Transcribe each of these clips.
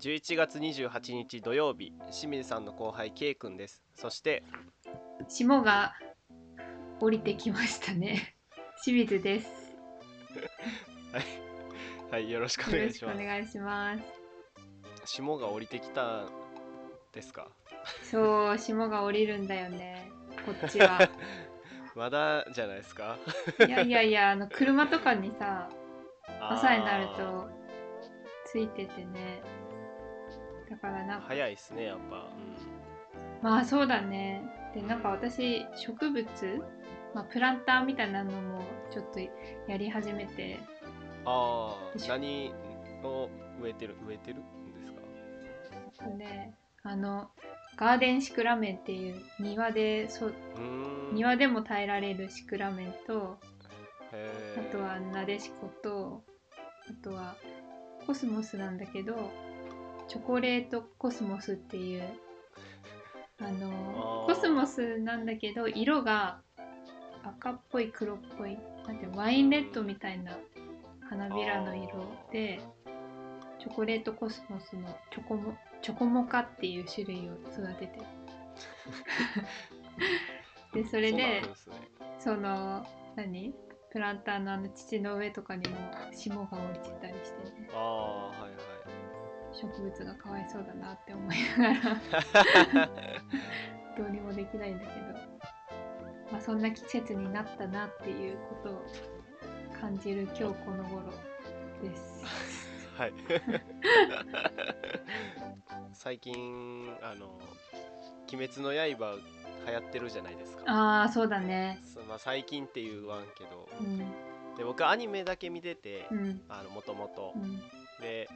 11月28日土曜日清水さんの後輩 K 君です。そして霜が降りてきましたね。清水です。はい、はい、よろしくおよろしくお願いします願いします。霜が降りてきたですか？そう霜が降りるんだよね。こっちは。まだじゃないですか？いやいやいやあの車とかにさ朝になるあとついててね。だからなんか。ー早いですねやっぱ、まあそうだね。でなんか私植物、まあ、プランターみたいなのもちょっとやり始めて。うん、ああ何を植えてる植えてるんですか？であのガーデンシクラメンっていう庭でそ庭でも耐えられるシクラメンとあとはなでしことあとはコスモスなんだけどチョコレートコスモスっていうあのコスモスなんだけど色が赤っぽい黒っぽいなんてワインレッドみたいな花びらの色でチョコレートコスモスのチョコモチョコモカっていう種類を育ててる。でそれでですね。その何？プランターのあの土の上とかにも霜が降りてたりしてねああはいはい。植物がかわいそうだなって思いながら どうにもできないんだけど、まあ、そんな季節になったなっていうことを感じる今日この頃です。はい 最近あの「鬼滅の刃」流行ってるじゃないですか。ああそうだね。まあ、最近って言わんけど。うん。で僕アニメだけ見ててもともとうん。で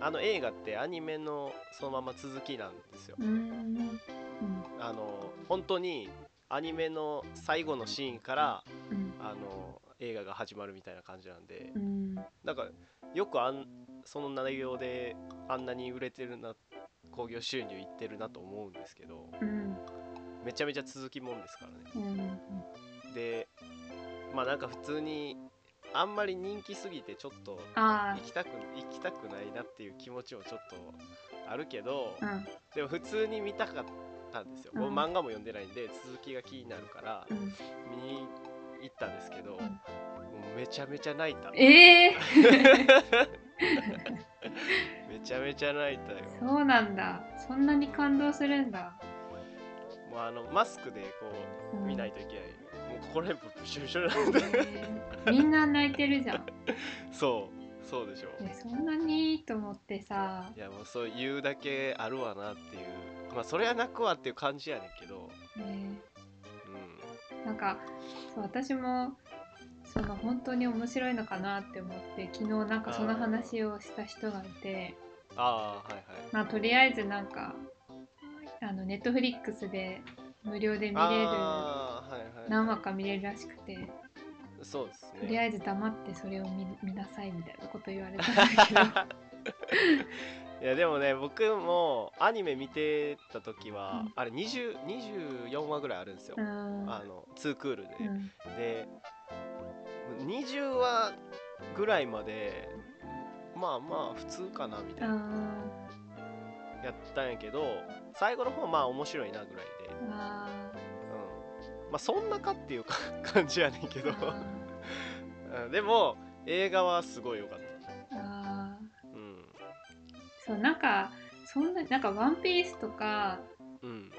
あの映画ってアニメのそのまま続きなんですよ。うん。うん。あの本当にアニメの最後のシーンからうん。あの映画が始まるみたいな感じなんで。うん。なんかよくあんその内容であんなに売れてるな興行収入いってるなと思うんですけどうんめちゃめちゃ続きもんですからね。うん。でまあなんか普通にあんまり人気すぎてちょっとあ行きたく行きたくないなっていう気持ちもちょっとあるけどあうん。でも普通に見たかったんですよ、うん。僕漫画も読んでないんで続きが気になるからうん見に行ったんですけど、ん。もうめちゃめちゃ泣いた。ええめ ちゃめちゃ泣いたよ。そうなんだ。そんなに感動するんだ。もうあのマスクでこううん。見ないといけない、もうここら辺ブシュブシュなんで。え ーみんな泣いてるじゃん。そう。そうでしょ。えそんなにと思ってさ。いやもうそう言うだけあるわなっていう。まあそれは泣くわっていう感じやねんけど。ね。うん。なんかそう私もその本当に面白いのかなって思って昨日なんかその話をした人がいてああはいはい。まあとりあえずなんかあのネットフリックスで無料で見れるああはいはい何話か見れるらしくてそうですね。とりあえず黙ってそれを見見なさいみたいなこと言われたんだけど。いやでもね僕もアニメ見てた時は、うん。あれ20 24話ぐらいあるんですよ、うん。あの2クールで、うん。で20話ぐらいまでまあまあ普通かなみたいな、やったんやけど最後の方まあ面白いなぐらいで、あうん、まあそんなかっていうか感じやねんけど。でも映画はすごい良かった。ーあー。うん。そうなんかそんななんか「ワンピースとかうん。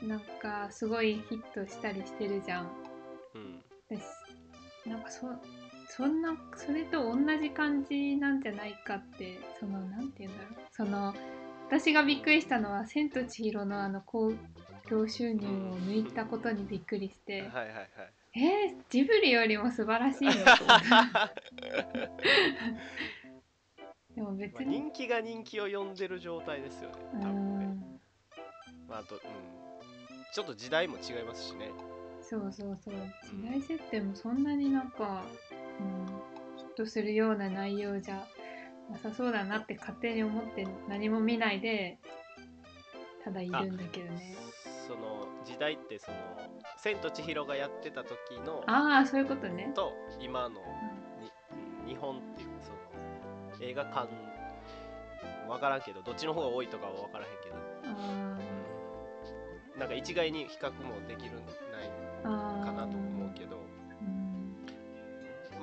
なんかすごいヒットしたりしてるじゃん。うん。です。なんかそそんなそれと同じ感じなんじゃないかってそのなんて言うんだろう。その私がびっくりしたのは「千と千尋」のあの興行収入を抜いたことにびっくりして、はいはいはい。えー、ジブリよりも素晴らしいよと思った でも別まあに人気が人気を呼んでる状態ですよねう多分ね、んまあ、あと、うん、ちょっと時代も違いますしね。そうそうそう。時代設定もそんなになんか、うん、ヒットするような内容じゃなさそうだなって勝手に思って何も見ないでただいるん。だけどねその時代ってその「千と千尋」がやってた時のああそういうことね、と今のにうん。日本っていうその映画館分からん。けどどっちの方が多いとかは分からへん。けど、うん、なん。か一概に比較もできるない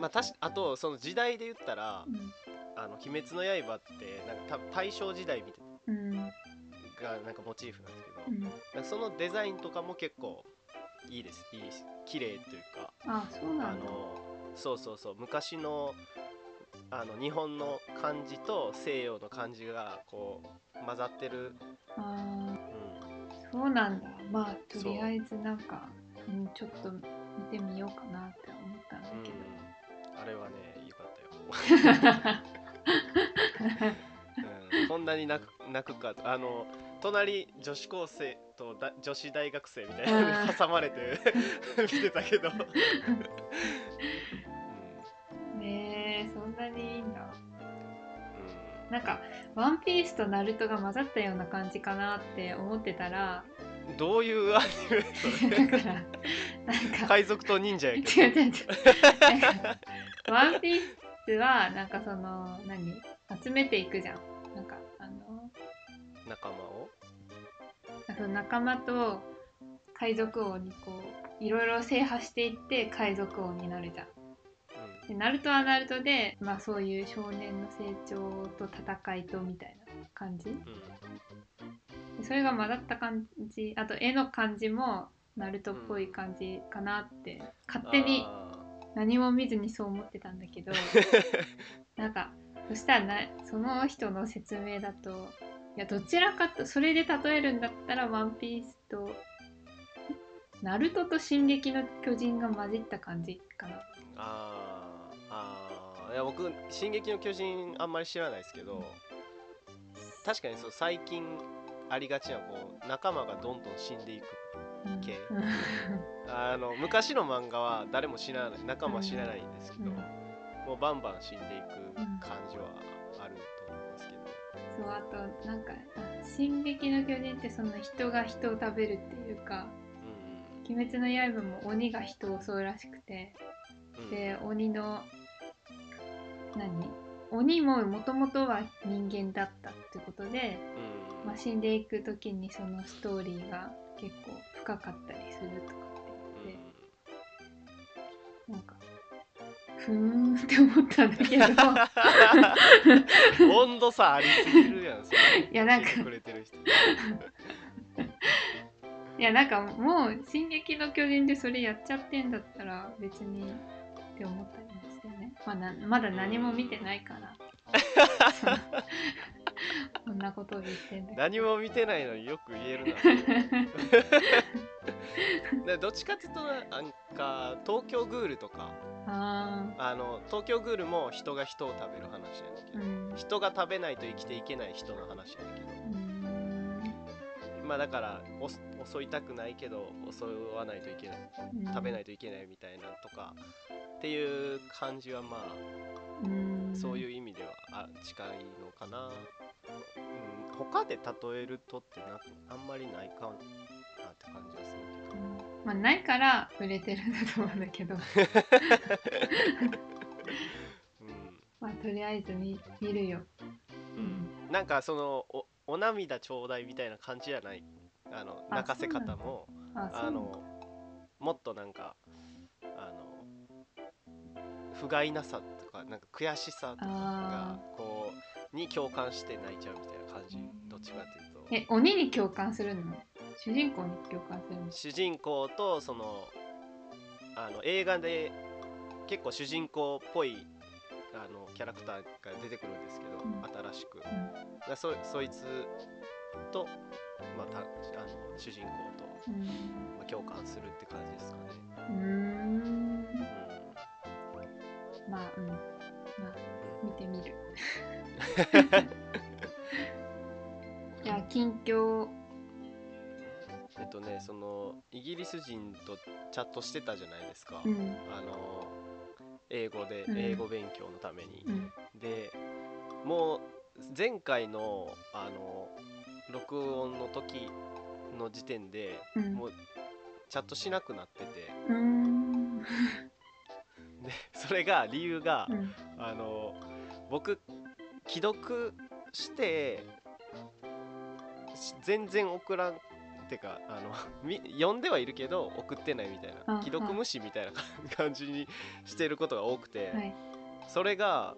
まあ、たしあとその時代で言ったら「うん、あの鬼滅の刃」ってなんか大正時代みたいな、がなんかモチーフなんですけど、そのデザインとかも結構いいです。いいし綺麗というか。あそうなんだ。そうそうそう。昔のあの日本の漢字と西洋の漢字がこう混ざってる。あ、うん、そうなんだ。まあとりあえずなんかう、うん、ちょっと見てみようかなって思ったんだけど、うん、あれはねよかったよ、うん、こんなに泣く泣くかあの隣女子高生とだ女子大学生みたいな挟まれて 見てたけど。ねえそんなにいいんだ、うん、なんか「ワンピースとナルトが混ざったような感じかなって思ってたら。どういうアニメそれ。だからなんか。海賊と忍者やけど。違う違う違う。ワンピースはなんかその何集めていくじゃん。なんかあの仲間を？その仲間と海賊王にこういろいろ制覇していって海賊王になるじゃん。でナルトはナルトで、まあ、そういう少年の成長と戦いとみたいな感じ、うん、それが混ざった感じ。あと絵の感じもナルトっぽい感じかなって勝手に何も見ずにそう思ってたんだけど なんかそしたらなその人の説明だといやどちらかとそれで例えるんだったら「ワンピースと「ナルトと「進撃の巨人」が混じった感じかな。ああいや僕「進撃の巨人」あんまり知らないですけど確かにそう最近ありがちなこう仲間がどんどん死んでいく系、うん、あの昔の漫画は誰も死なない仲間は死なないんですけど、うん、もうバンバン死んでいく感じはあるそうあとなんか「進撃の巨人」ってその人が人を食べるっていうか「鬼滅の刃」も鬼が人を襲うらしくて、で鬼の何？鬼ももともとは人間だったってことで、まあ、死んでいく時にそのストーリーが結構深かったりするとかって言って、なんかふーんって思ったんだけど。温度差ありすぎるやん いやなんか。いやなんかもう「進撃の巨人」でそれやっちゃってんだったら別にって思ったりもしてね。まあ、まだ何も見てないからこんなことを言ってんだ何も見てないのによく言えるな。どっちかっていうとなんか東京グールとか。あの東京グールも人が人を食べる話なんだけど、うん、人が食べないと生きていけない人の話なんだけど、うん、まあだから襲いたくないけど襲わないといけない、うん、食べないといけないみたいなとかっていう感じはまあ、そういう意味ではあ近いのかな、うん、他で例えるとってなあんまりないかなって感じがするけど。まあ、ないから売れてるんだと思うんだけど、うん、まあとりあえず見見るよ、うん、なんかそのおお涙ちょうだいみたいな感じじゃない？あの泣かせ方もあのもっとなんかあの不甲斐なさとかなんか悔しさとかがこうに共感して泣いちゃうみたいな感じどっちかっていうと。え鬼に共感するの？主人公に共感する主人公とそのあの映画で結構主人公っぽいあのキャラクターが出てくるんですけど、うん、新しく、うん、そそいつと、まあ、たあの主人公と、うん、まあ、共感するって感じですかね。うんまあうん。まあ見てみる。いや近況。えっとねそのイギリス人とチャットしてたじゃないですか、うん、あの英語で、英語勉強のために、うん、でもう前回のあの録音の時の時点で、もうチャットしなくなってて、でそれが理由が、あの僕既読して全然送らんってかあの 読んではいるけど送ってないみたいな。既読無視みたいな感じにしてることが多くて、はい、それが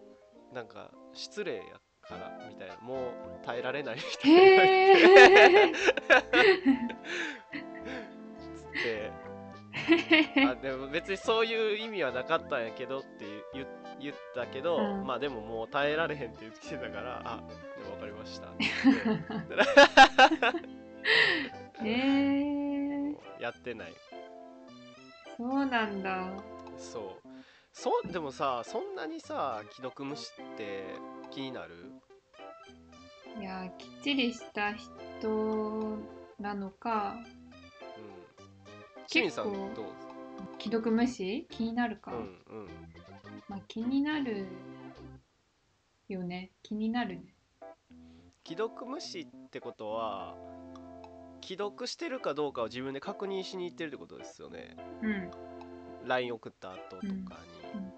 なんか失礼やからみたいな。もう耐えられないみたいな。つって あでも別にそういう意味はなかったんやけどって言言ったけど、うん、まあでももう耐えられへんって言ってたからあでも分かりましたへ え。やってない。そうなんだ。そう。そうでもさそんなにさ既読無視って気になる？いやきっちりした人なのか清水さんどう既読無視？気になるか、うんうん、まあ気になるよね。気になるね。既読無視ってことは既読してるかどうかを自分で確認しに行ってるってことですよね。うん。LINE 送った後とかに、うん。うん、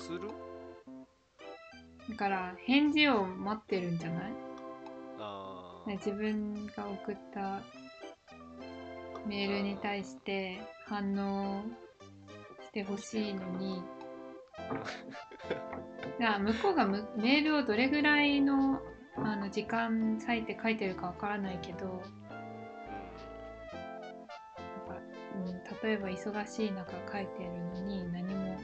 する？だから返事を待ってるんじゃない？あ自分が送ったメールに対して反応してほしいのに だ向こうがメールをどれぐらいのあの時間割いて書いてるかわからないけどなんか、うん、例えば忙しい中書いてるのに何も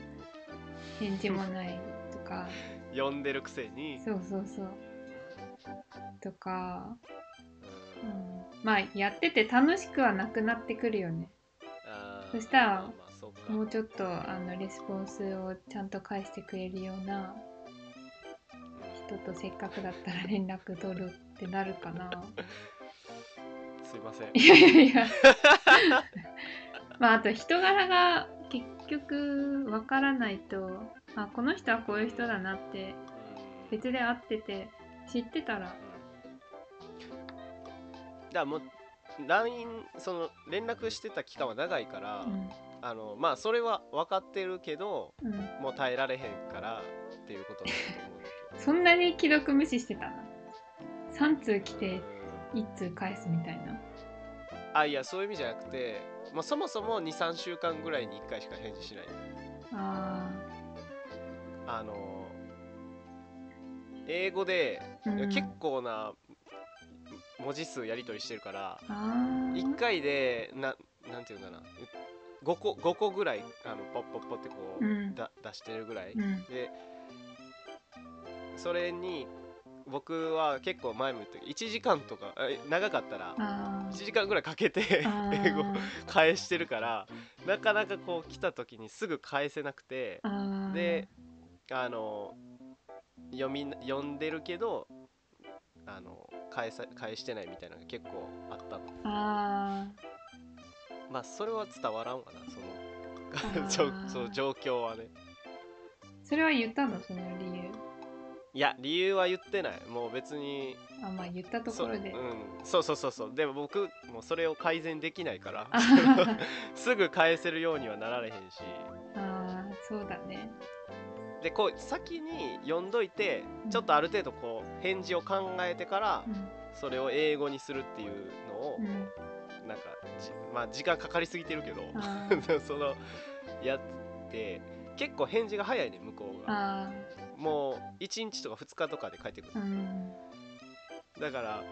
返事もないとか。読んでるくせに。そうそうそう。とかまあやってて楽しくはなくなってくるよね。そしたら、まあ、もうちょっとあのレスポンスをちゃんと返してくれるような人とせっかくだったら連絡取るってなるかな。すいません。いやいやいや。まああと人柄が結局わからないとあこの人はこういう人だなって別で会ってて知ってたらからもう LINE その連絡してた期間は長いから、うん、あのまあそれは分かってるけど、うん、もう耐えられへんからっていうことだと思うそんなに既読無視してたの？3通来て1通返すみたいな。あいやそういう意味じゃなくて、まあ、そもそも23週間ぐらいに1回しか返事しない。ああの英語で、うん、結構な文字数やり取りしてるから1回でななんていうかな。5個 ,5 個ぐらいあのポッポッポってこう、うん、だ出してるぐらい、うん、でそれに僕は結構前も言ったけど1時間とか長かったら1時間ぐらいかけて英語返してるからなかなかこう来た時にすぐ返せなくてであの読み読んでるけどあの返さ返してないみたいなのが結構あったの。あまあそれは伝わらんわな。そのその状況はね。それは言ったの？その理由。いや理由は言ってない。もう別にあまあ言ったところで。う,、ん、そうそうそうそう。でも僕もうそれを改善できないから。すぐ返せるようにはなられへんし。ああそうだねでこう先に読んどいてちょっとある程度こう返事を考えてからそれを英語にするっていうのを、なんかまあ時間かかりすぎてるけど そのやって結構返事が早いね向こうが。もう1日とか2日とかで帰ってくる、だから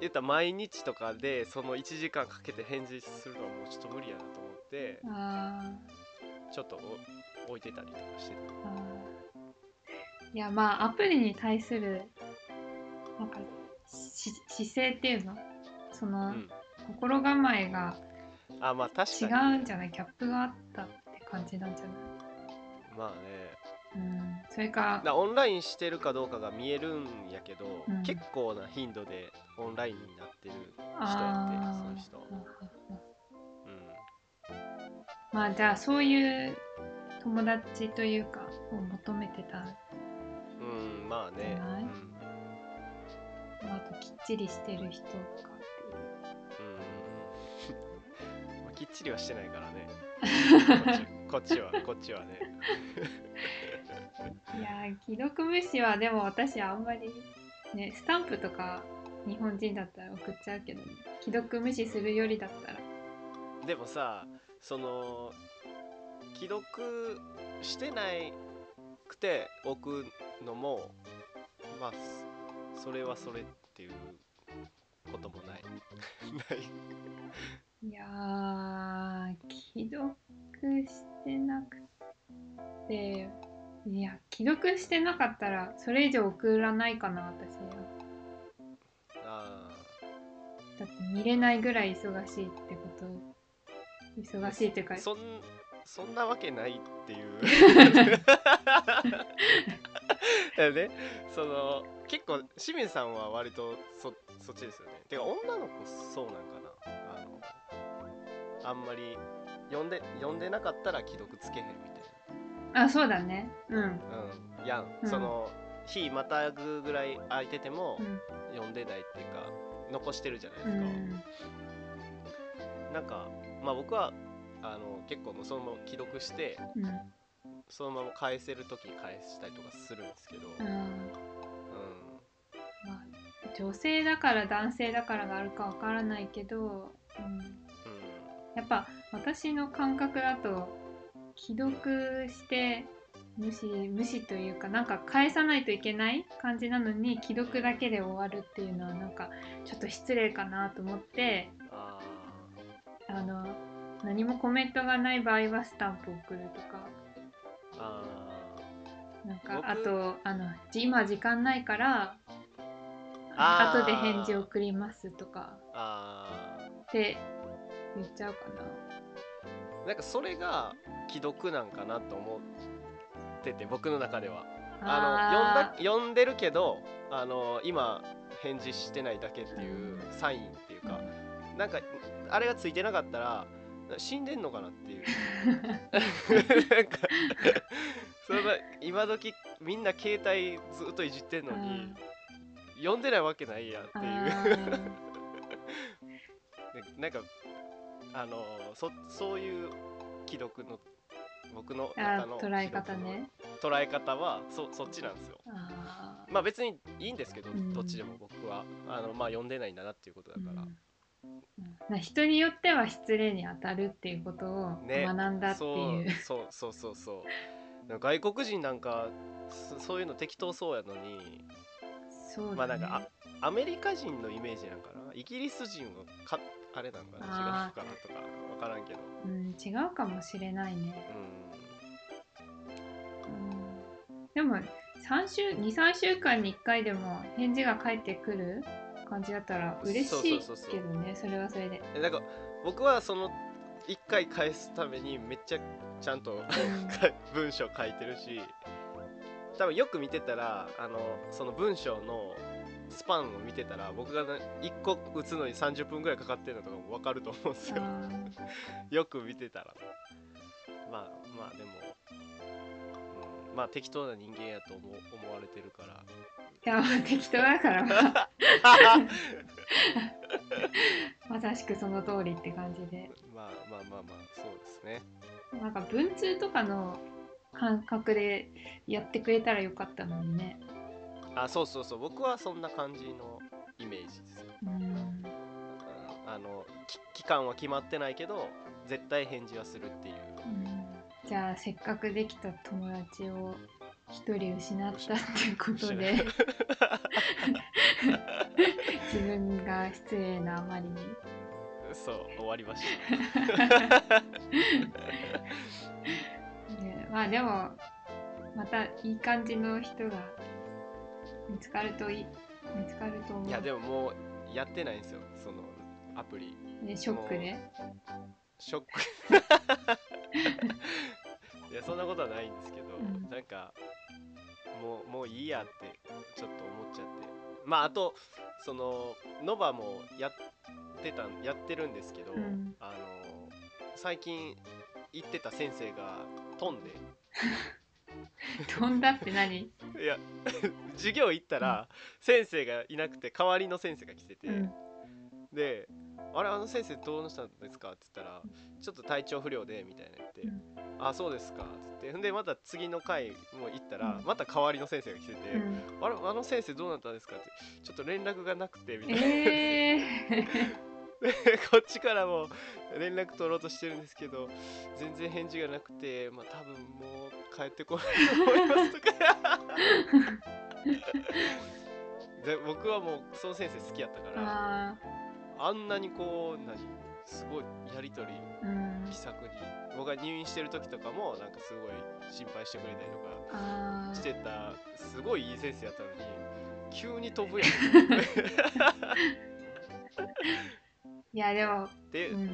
言ったら毎日とかでその1時間かけて返事するのはもうちょっと無理やなと思ってちょっと置いてたりとかしてた。いやまあアプリに対するなんか姿勢っていうの？その、うん、心構えがあまあ確かに。違うんじゃない？ギャップがあったって感じなんじゃない？まあね。うん。それかオンラインしてるかどうかが見えるんやけど、うん、結構な頻度でオンラインになってる人やってその人、うん、まあじゃあそういう友達というかを求めてた。うんまあね、うん、あときっちりしてる人かっていう。うん、まあ、きっちりはしてないからね。こっちこっちはこっちはね。いや既読無視はでも私あんまりねスタンプとか日本人だったら送っちゃうけど、ね、既読無視するよりだったら。でもさその既読してないくて置くのもまあそれはそれっていうこともない。ないいや既読してなくていや既読してなかったらそれ以上送らないかな私は。あだって見れないぐらい忙しいってこと。忙しいっていうかそんそんなわけないっていう。ね。その結構清水さんは割とそそっちですよね。てか女の子そうなんかな。あのあんまり読んで読んでなかったら既読つけへんみたいな。あそうだね。うん。うん。やん、うん、その日またぐぐらい空いてても、読んでないっていうか残してるじゃないですか、うん、なんかまあ僕はあの結構もうそのまま既読して、うん、そのまま返せる時に返したりとかするんですけど、うん、うん、まあ、女性だから男性だからがあるかわからないけど、うん、うん、やっぱ私の感覚だと既読して無視無視というかなんか返さないといけない感じなのに既読だけで終わるっていうのはなんかちょっと失礼かなと思ってあの何もコメントがない場合はスタンプ送るとか。あなんかあとあの今時間ないから後で返事送りますとか。って言っちゃうかな。なんかそれが既読なんかなと思ってて僕の中では。あの読んだ読んでるけどあの今返事してないだけっていうサインっていうか、うん、なんかあれがついてなかったら死んでんのかなっていう。なんかその今時みんな携帯ずっといじってんのに、読ん。でないわけないやっていう。なんかあのそそういう既読の僕の中の捉え方ね。捉え方はそそっちなんですよ。まあ別にいいんですけど、うん、どっちでも僕は。あのまあ読んでないんだなっていうことだから、うん人によっては失礼に当たるっていうことを学んだっていう、ね、そうそうそうそう。外国人なんかそういうの適当そうやのにそう、ね、まあなんかアメリカ人のイメージなんかな？イギリス人はかあれなんかな？違うかなとか分からんけど。うん違うかもしれないね。うん、うん、でも3週23週間に1回でも返事が返ってくる感じだったら嬉しいけどねそれはそれで。なんか僕はその1回返すためにめっちゃちゃんと 文章書いてるし多分よく見てたらあのその文章のスパンを見てたら僕が、ね、1個打つのに30分ぐらいかかってるのとかも分かると思うんですよ。よく見てたら。まあまあでも、うん、まあ適当な人間やと思思われてるから。いや適当だからまあ。まさしくその通りって感じで。まあまあまあまあそうですね。なんか文通とかの感覚でやってくれたらよかったのにね。あそうそうそう。僕はそんな感じのイメージです。うん。あの期間は決まってないけど絶対返事はするっていう、うん、じゃあせっかくできた友達を一人失ったっていうことで。自分が失礼なあまりに。そう終わりました。まあでもまたいい感じの人が見つかるといい見つかると思う。いやでももうやってないんですよ。そのアプリ。ねショックで？ショック。いやそんなことはないんですけど、うん、なんかもうもういいやってちょっと思っちゃって。まああとそのノバもやってたやってるんですけど、うん、あの最近行ってた先生が飛んで。飛んだって何？いや授業行ったら先生がいなくて代わりの先生が来てて、うん、であれあの先生どうしたんですか?」って言ったら「ちょっと体調不良で」みたいな言ってうん「あそうですか」っつってほんでまた次の回も行ったらうん。また代わりの先生が来ててうん「あれあの先生どうなったんですか?」って「ちょっと連絡がなくて」みたいな、え でこっちからも連絡取ろうとしてるんですけど全然返事がなくてまあ多分もう帰ってこないと思いますとか。で僕はもうその先生好きやったからああんなにこう何すごいやり取り気さくに僕が入院してる時とかもなんかすごい心配してくれたりとかしてたすごいいい先生やったのに急に飛ぶやん。いやでもで、うん。うん。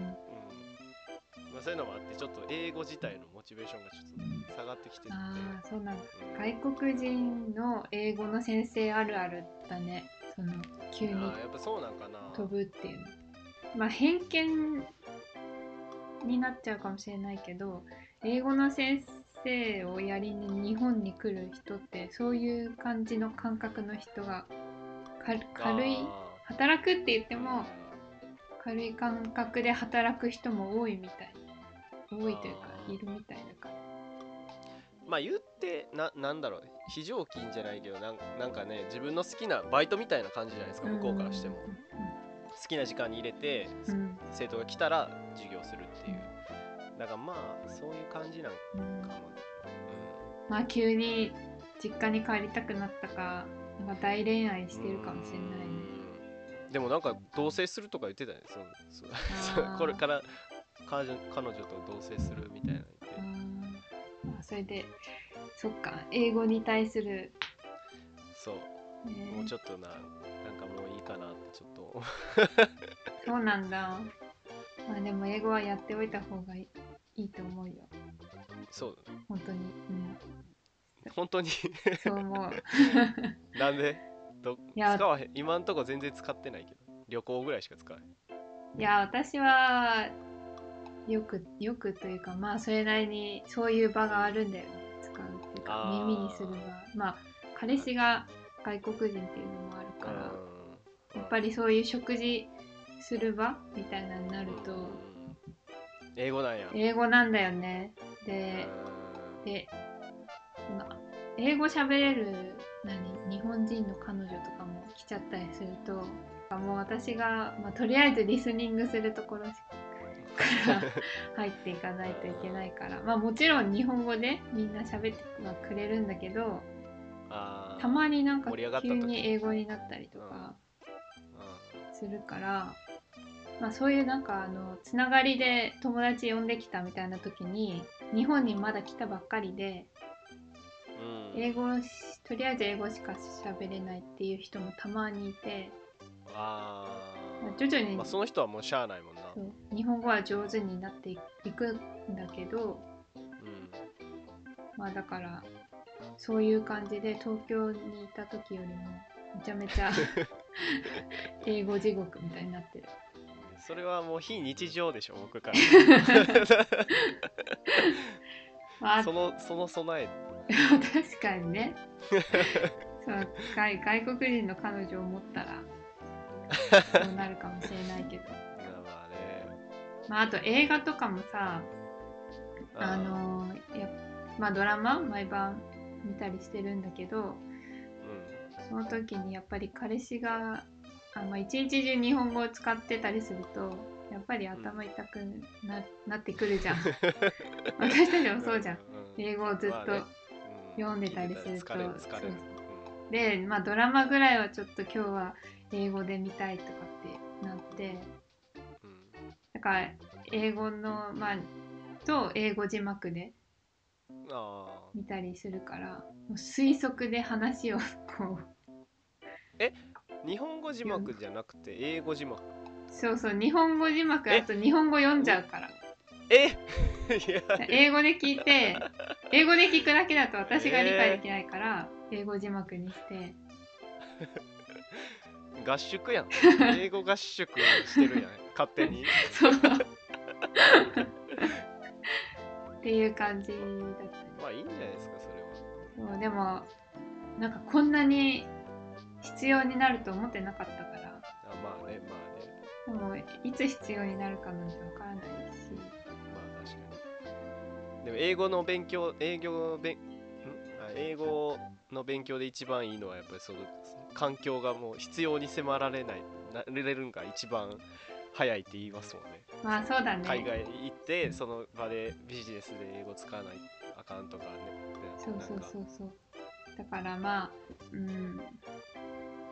まあ、そういうのもあってちょっと英語自体のモチベーションがちょっと下がってきてて。ああそうなんだ。うん外国人の英語の先生あるあるだね。その急に。あーやっぱそうなんかな飛ぶっていうの。まあ偏見になっちゃうかもしれないけど英語の先生をやりに日本に来る人ってそういう感じの感覚の人がか軽いあ働くって言ってーも軽い感覚で働く人も多いみたい。多いというかいるみたいだから。まあ言ってななんだろう。非常勤じゃないけどなんなんかね自分の好きなバイトみたいな感じじゃないですか向こうからしても好きな時間に入れて、うん。うん生徒が来たら授業するっていう。だからまあそういう感じなんかうん。も、まあ急に実家に帰りたくなったかなんか大恋愛してるかもしれないね。うん。でもなんか同棲するとか言ってたね。そうそ これから彼女彼女と同棲するみたいな。まあそれでそっか英語に対する、そう。ね。もうちょっとなちょっと。そうなんだ。まあでも英語はやっておいた方がいいと思うよ。そう本当に。うん。本当に？そう思う。なんで？どいや使わへん。今んとこ全然使ってないけど。旅行ぐらいしか使わへん。いや私はよくよくというかまあそれなりにそういう場があるんだよ。ね使うっていうか耳にする場。まあ彼氏が外国人っていうのもあぱりそういう食事する場みたいなのになるとうん英語なんや。英語なんだよね。でうん。で英語喋れる何日本人の彼女とかも来ちゃったりするともう私が、まあ、とりあえずリスニングするところから 入っていかないといけないから。まあもちろん日本語でみんな喋ってはくれるんだけどたまになんか急に英語になったりとかするから、まあ、そういうなんかあのつながりで友達呼んできたみたいな時に日本にまだ来たばっかりでうん。英語しとりあえず英語しか喋れないっていう人もたまにいてあ徐々にまあ、その人はもうしゃあないもんな。日本語は上手になっていくんだけどうん。まあだからそういう感じで東京にいた時よりもめちゃめちゃ 英語地獄みたいになってる。それはもう非日常でしょ僕かまあら。そのその備え。確かにね。そう外外国人の彼女を持ったらそうなるかもしれないけど、まあまあね。まあ、あと映画とかもさあのやまあドラマ毎晩見たりしてるんだけどうんその時にやっぱり彼氏があ、まあ、一日中日本語を使ってたりするとやっぱり頭痛くな, なってくるじゃん。私たちもそうじゃん、ん。英語をずっと、まあね。うん。読んでたりすると。聞いてたら疲れる疲れる。そうでまあドラマぐらいはちょっと今日は英語で見たいとかってなって。うん。うんだから英語のまあと英語字幕であ見たりするからもう推測で話をこうー日本語字幕じゃなくて英語字幕？そうそう日本語字幕え？あと日本語読んじゃうから。え？いや。英語で聞いて 英語で聞くだけだと私が理解できないから、英語字幕にして。合宿やん。英語合宿してるやん。勝手に。そう。っていう感じだったね。まあいいんじゃないですかそれは。そうでもなんかこんなに必要になると思ってなかったから。あまあねまあね。でもいつ必要になるかなんてわからないし。まあ確かに。でも英語の勉強英語勉ん？あ英語の勉強で一番いいのはやっぱりその環境がもう必要に迫られない。なれるんが一番早いって言いますもんね。まあそうだね。海外行ってその場でビジネスで英語使わないあかんとかね。そうそうそうそうだからまあうん。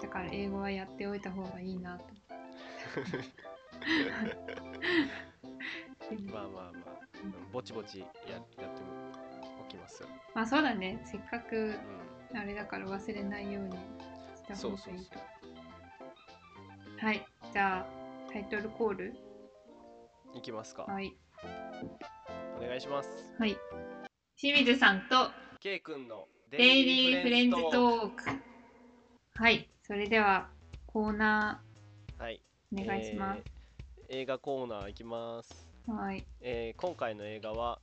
だから英語はやっておいた方がいいなと。まあまあまあぼちぼちややっておきますよ。まあそうだね。せっかくうん。あれだから忘れないようにした方がいいとそうそうそはい。じゃあタイトルコール？いきますか。はい。お願いします。はい。清水さんと K 君のデイリーフレンズトークはいそれではコーナはい。ーお願いします、えー映画コーナーいきます、はい。えー今回の映画は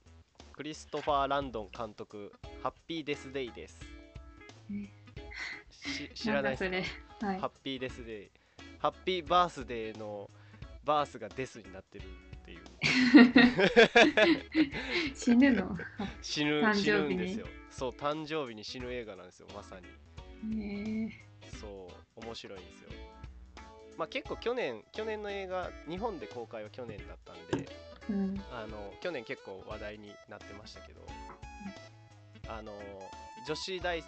クリストファー・ランドン監督「ハッピーデス・デイ」です知らないんだそれ。はい。ハッピーデス・デイハッピーバースデーのバースがデスになってるっていう。死ぬの？死ぬ誕死ぬ生日に。んですよそう誕生日に死ぬ映画なんですよまさに。ねそう面白いんですよ。まあ結構去年去年の映画日本で公開は去年だったんでえうん。あの去年結構話題になってましたけどあの女子大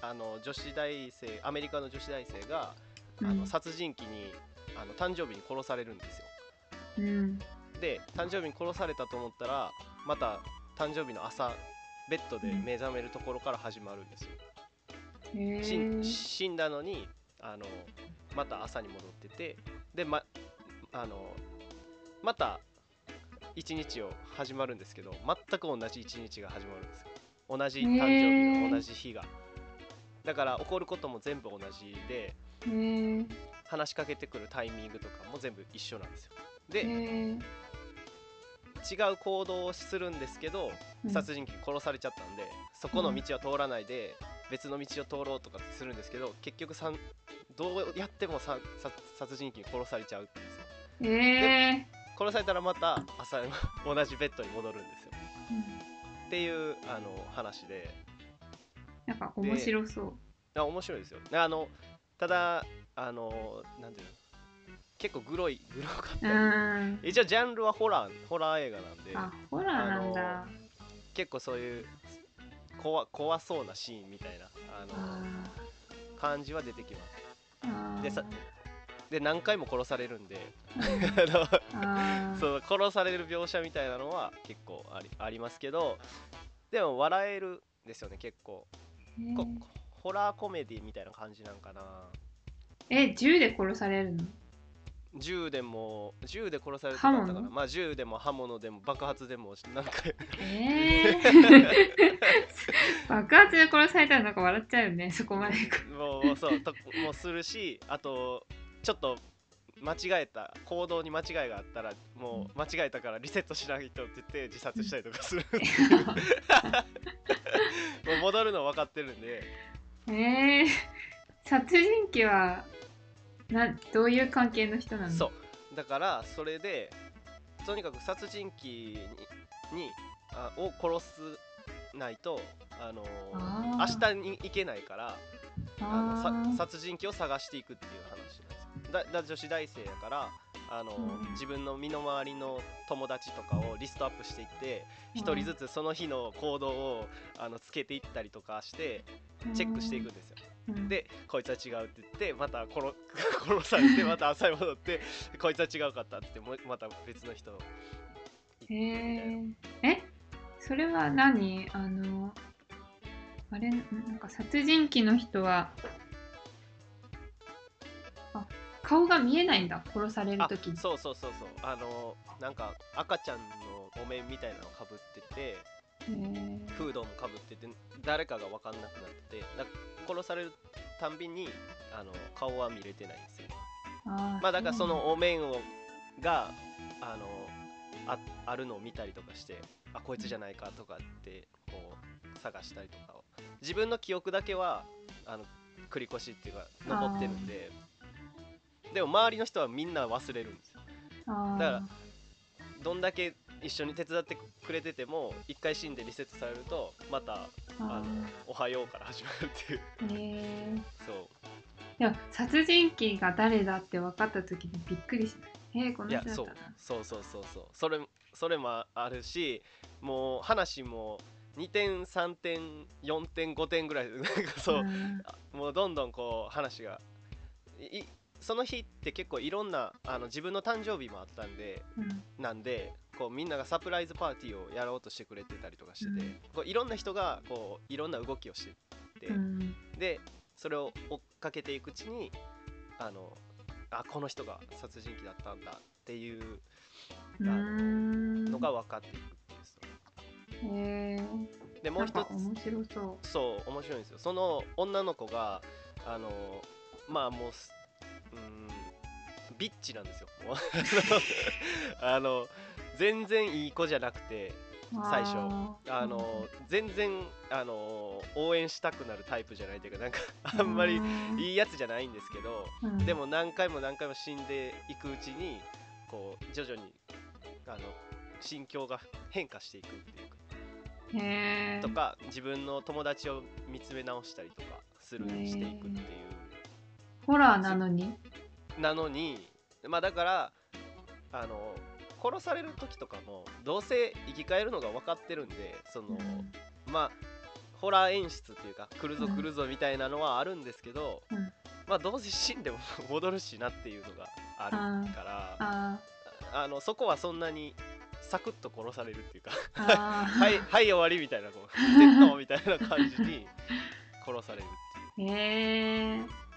あの女子大生アメリカの女子大生が、あうん。の殺人鬼にあの誕生日に殺されるんですよ。うん。で誕生日に殺されたと思ったらまた誕生日の朝ベッドで目覚めるところから始まるんですよ、へ死んえ死んだのにあのまた朝に戻っててでまあのまた一日を始まるんですけど全く同じ一日が始まるんですよ。同じ誕生日の同じ日が。だから起こることも全部同じで話しかけてくるタイミングとかも全部一緒なんですよ。へでえ違う行動をするんですけど殺人鬼に殺されちゃったんで、そこの道は通らないで別の道を通ろうとかするんですけど結局さんどうやってもささ殺人鬼に殺されちゃうんですよへえ殺されたらまた朝同じベッドに戻るんですよ。っていうあの話で。なんか面白そう。あ面白いですよ。あのただあのなんていうの結構グロいグロかった。一応ジャンルはホラーホラー映画なんで。あホラーなんだ。結構そういう怖怖そうなシーンみたいなああの感じは出てきます。でさで何回も殺されるんで。そう殺される描写みたいなのは結構ありありますけどでも笑えるんですよね結構。ホラーコメディみたいな感じなんかな。ええ銃で殺されるの？銃でも銃で殺されるとかあったかな刃物？まあ銃でも刃物でも爆発でもなんか。ええ爆発で殺されたらなんか笑っちゃうよね そこまでもうそうともうするしあとちょっと間違えた行動に間違いがあったらもう間違えたからリセットしないとって言って自殺したりとかする もう戻るの分かってるんで。ええ殺人鬼はなどういう関係の人なの？そう。だからそれでとにかく殺人鬼ににあを殺すないとあのあー。明日に行けないからあの殺人鬼を探していくっていう話なんですよ。だだ女子大生やからあの、うん自分の身の回りの友達とかをリストアップしていって一人ずつその日の行動をあのつけていったりとかしてチェックしていくんですよ。うんでこいつは違うって言ってまた殺殺 されて また朝に戻ってこいつは違うかったって言ってもうまた別の人へええ？それは何？あのあれ？んなんか殺人鬼の人はあ顔が見えないんだ殺される時に。そうそうそうそう。あのなんか赤ちゃんのお面みたいなのかぶっててフードもかぶってて誰かが分かんなくなってだ殺されるたんびにあの顔は見れてないんですよ。まあだからそのお面をがあのああるのを見たりとかしてあこいつじゃないかとかってこう探したりとかを。自分の記憶だけはあの繰り越しっていうか残ってるんで。でも周りの人はみんな忘れるんですよ。あだからどんだけ一緒に手伝ってくれてても一回死んでリセットされるとまたああの「おはよう」から始まるっていう。えそでも殺人鬼が誰だって分かった時にびっくりしない。えー、この人だったな。そう。そうそうそうそれそれもあるしもう話も2点3点4点5点ぐらいなんかそう、ん。もうどんどんこう話がいその日って結構いろんなあの自分の誕生日もあったんでうん。なんでこうみんながサプライズパーティーをやろうとしてくれてたりとかしてて、うん。こういろんな人がこういろんな動きをしてて、うん。でそれを追っかけていくうちにあのあこの人が殺人鬼だったんだっていうのが分かっていくっていうストーリへえー。でもう一つ面白そう。そう面白いんですよ。その女の子があのまあもうすうーん。ビッチなんですよ。あの全然いい子じゃなくて最初。あの全然あの応援したくなるタイプじゃないというかなんかあんまりいいやつじゃないんですけどうん。でも何回も何回も死んでいくうちにこう徐々にあの心境が変化していくっていうか。とか自分の友達を見つめ直したりとかするしていくっていうホラーなのに？なのにまあだからあの殺される時とかもどうせ生き返るのが分かってるんでその、うん。まあホラー演出っていうか来るぞうん来るぞみたいなのはあるんですけど、うん。まあどうせ死んでも戻るしなっていうのがあるからああのそこはそんなにサクッと殺されるっていうか はいはい終わりみたいなこう みたいな感じに殺されるっていう。へえ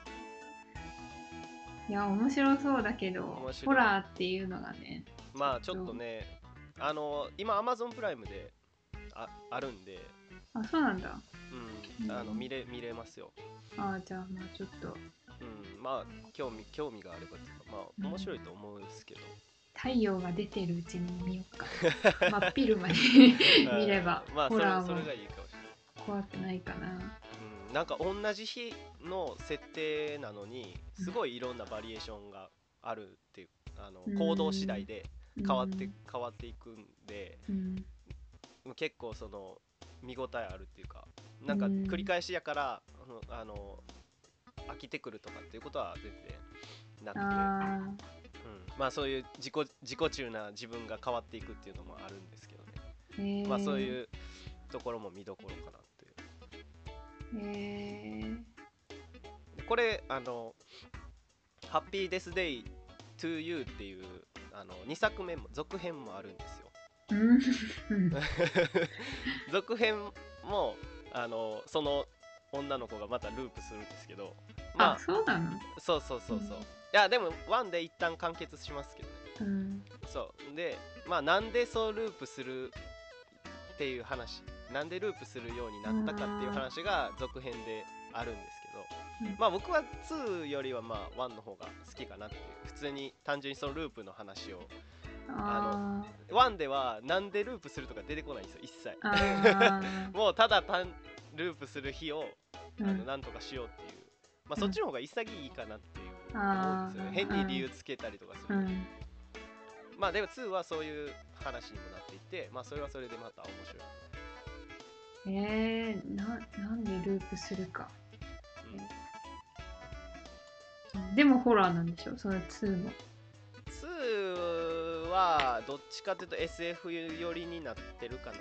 いや面白そうだけどホラーっていうのがねまあちょっと。ねあの今 Amazon プライムでああるんで、あそうなんだ。うん、あのうん。見れ見れますよ、あーじゃあまあちょっと。うん、まあ興味興味があればいうかまあ面白いと思うんですけど、太陽が出てるうちに見ようか。真っ昼間に 見ればまあホラーも怖くないかな。うん、なんか同じ日の設定なのにすごいいろんなバリエーションがあるっていうあのうん。行動次第で変わって、うん。変わっていくんでうん。結構その見応えあるっていうかなんかうん。繰り返しやから、あの飽きてくるとかっていうことは全然なくて、あうん、まあそういう自己自己中な自分が変わっていくっていうのもあるんですけどね、まあそういうところも見どころかなっていう。へえでこれあの「ハッピーデスデイ to You」っていうあの2作目も続編もあるんですよ。続編もあのその女の子がまたループするんですけどまあそうなの？あそうそうそうそう、うんいやでも1で一旦完結しますけどね。うん。そう。でまあなんでそうループするっていう話なんでループするようになったかっていう話が続編であるんですけど、うん。まあ僕は2よりはまあ1の方が好きかなっていう。普通に単純にそのループの話をあ1ではなんでループするとか出てこないんですよ一切。もうただ単ループする日をあうん。のなんとかしようっていう、まあ、うん。そっちの方が潔いかなっていう思うんですよね。変に理由つけたりとかする、うん。まあでも2はそういう話にもなっていてまあそれはそれでまた面白い、えー、ななんでループするか。うんでもホラーなんでしょ？その。2も2はどっちかというと SF 寄りになってるかな。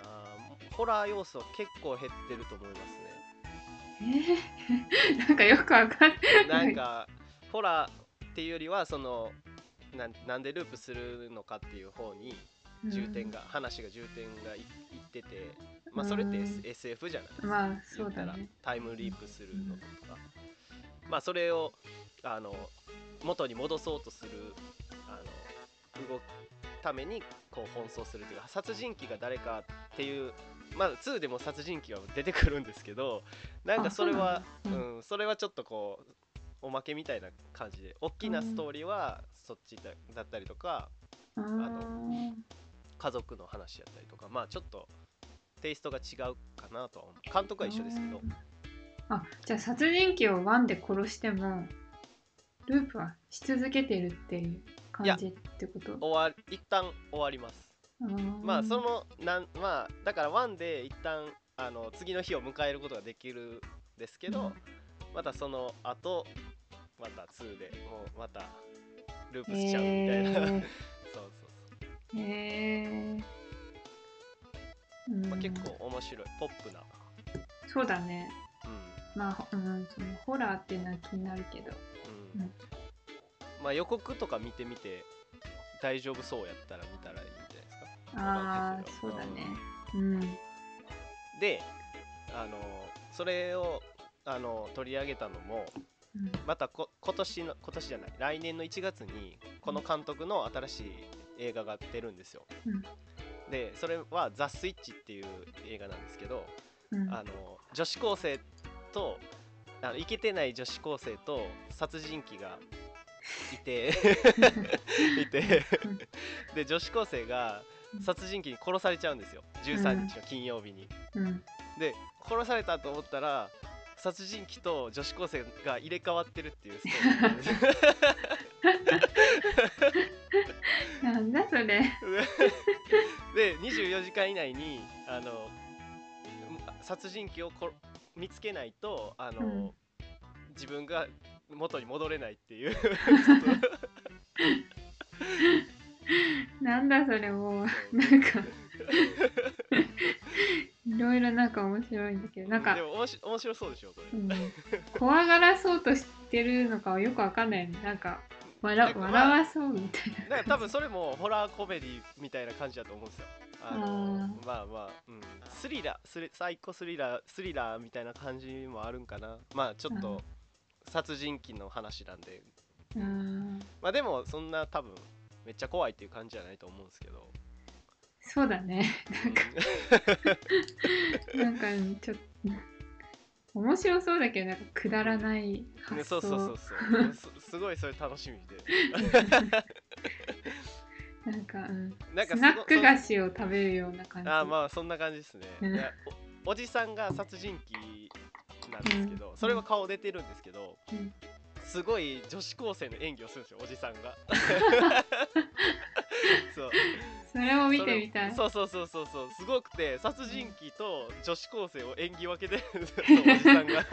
ホラー要素は結構減ってると思いますね。えー、なんかよくわかんない。なんかホラーっていうよりはそのなんなんでループするのかっていう方に重点が、話が重点がいいってて。まあそれって、SF じゃないですか、まあそうだね。タイムリープするのとか、まあそれをあの元に戻そうとするあの動くためにこう奔走するというか殺人鬼が誰かっていうまあ2でも殺人鬼は出てくるんですけどなんかそれはうなんそれはちょっとこうおまけみたいな感じで大きなストーリーはそっちだだったりとかあー。家族の話やったりとかまあちょっとテイストが違うかなとは思う。監督は一緒ですけどあじゃあ殺人鬼をワンで殺してもループはし続けてるっていう感じってこと？終わ一旦終わります。まあそのなんまあだから1で一旦あの次の日を迎えることができるんですけど、うん、またその後また2でもうまたループしちゃうみたいな、えー、そうそうそう。へえー、まあ、結構面白いポップな。そうだね。うんまあ、うん、そのホラーっていうのは気になるけど、うん、うん、まあ予告とか見てみて大丈夫そうやったら見たらいいんじゃないですか。ああそうだね。うん。であのそれをあの取り上げたのも、うん、またこ今年の今年じゃない来年の1月にこの監督の新しい映画が出るんですよ、うん、でそれは「ザ・スイッチ」っていう映画なんですけど、うん、あの女子高生とあのイケてない女子高生と殺人鬼がいて いて。で女子高生が殺人鬼に殺されちゃうんですよ。13日の金曜日に。うん、で殺されたと思ったら殺人鬼と女子高生が入れ替わってるっていうストーリーなんです。なんだそれ。で24時間以内にあの殺人鬼をこ見つけないとあの、うん、自分が元に戻れないっていう。なんだそれもう。なんか。いろいろなんか面白いんだけど。なんか。でも面白そうでしょこれ、うん、怖がらそうとしてるのかはよくわかんないねなんか笑笑わそうみたいな。なんか多分それもホラーコメディみたいな感じだと思うんですよ。あのまあまあ、うん、スリラースリサイコスリラースリラーみたいな感じもあるんかな。まあちょっと殺人鬼の話なんで。まあでもそんな多分めっちゃ怖いっていう感じじゃないと思うんですけど。そうだね。なんか なんかちょっと面白そうだけどなんかくだらない発想、そうそうそうそうすごいそれ楽しみで。なんか、うん、なんかスナック菓子を食べるような感じ。あまあそんな感じですね。おじさんが殺人鬼なんですけど、うん、それは顔出てるんですけど、うん、すごい女子高生の演技をするんですよおじさんが。そう。それを見てみたい。そうそうそうそうそう。すごくて殺人鬼と女子高生を演技分けてるんですよ おじさんが。